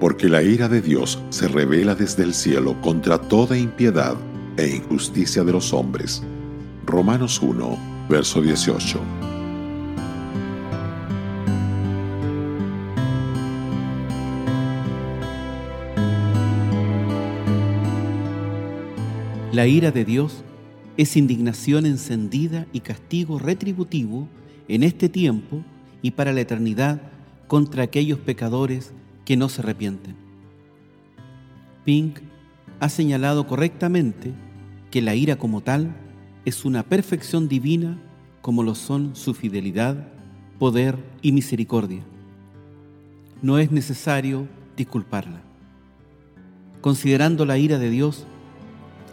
porque la ira de Dios se revela desde el cielo contra toda impiedad e injusticia de los hombres. Romanos 1, verso 18. La ira de Dios es indignación encendida y castigo retributivo en este tiempo y para la eternidad contra aquellos pecadores que no se arrepienten. Pink ha señalado correctamente que la ira como tal es una perfección divina como lo son su fidelidad, poder y misericordia. No es necesario disculparla. Considerando la ira de Dios,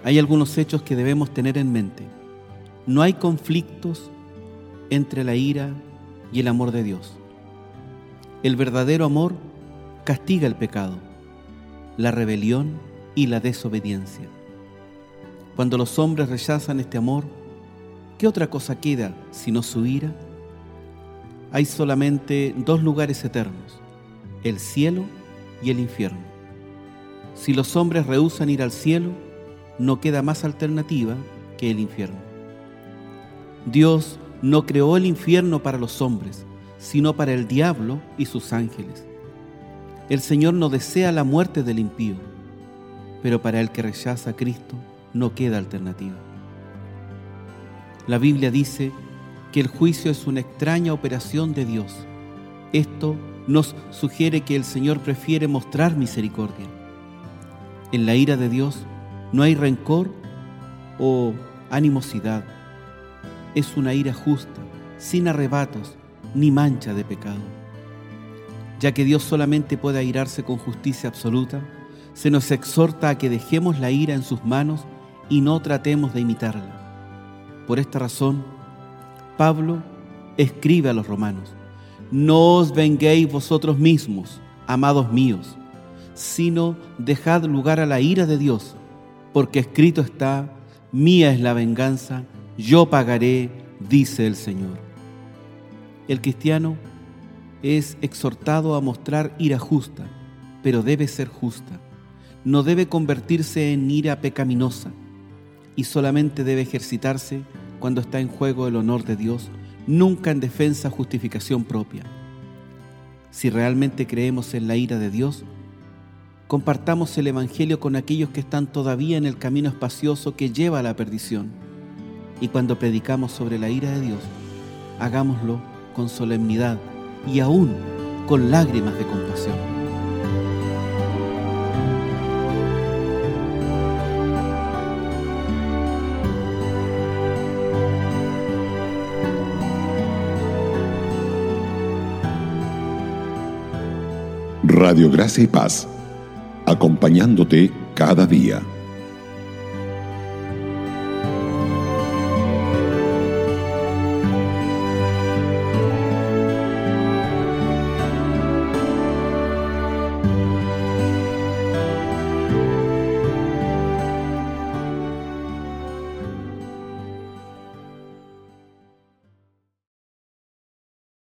hay algunos hechos que debemos tener en mente. No hay conflictos entre la ira y el amor de Dios. El verdadero amor castiga el pecado, la rebelión y la desobediencia. Cuando los hombres rechazan este amor, ¿qué otra cosa queda sino su ira? Hay solamente dos lugares eternos, el cielo y el infierno. Si los hombres rehusan ir al cielo, no queda más alternativa que el infierno. Dios no creó el infierno para los hombres, sino para el diablo y sus ángeles. El Señor no desea la muerte del impío, pero para el que rechaza a Cristo no queda alternativa. La Biblia dice que el juicio es una extraña operación de Dios. Esto nos sugiere que el Señor prefiere mostrar misericordia. En la ira de Dios no hay rencor o animosidad. Es una ira justa, sin arrebatos ni mancha de pecado ya que Dios solamente puede airarse con justicia absoluta, se nos exhorta a que dejemos la ira en sus manos y no tratemos de imitarla. Por esta razón, Pablo escribe a los romanos, no os venguéis vosotros mismos, amados míos, sino dejad lugar a la ira de Dios, porque escrito está, mía es la venganza, yo pagaré, dice el Señor. El cristiano es exhortado a mostrar ira justa, pero debe ser justa. No debe convertirse en ira pecaminosa y solamente debe ejercitarse cuando está en juego el honor de Dios, nunca en defensa justificación propia. Si realmente creemos en la ira de Dios, compartamos el Evangelio con aquellos que están todavía en el camino espacioso que lleva a la perdición. Y cuando predicamos sobre la ira de Dios, hagámoslo con solemnidad y aún con lágrimas de compasión. Radio Gracia y Paz, acompañándote cada día.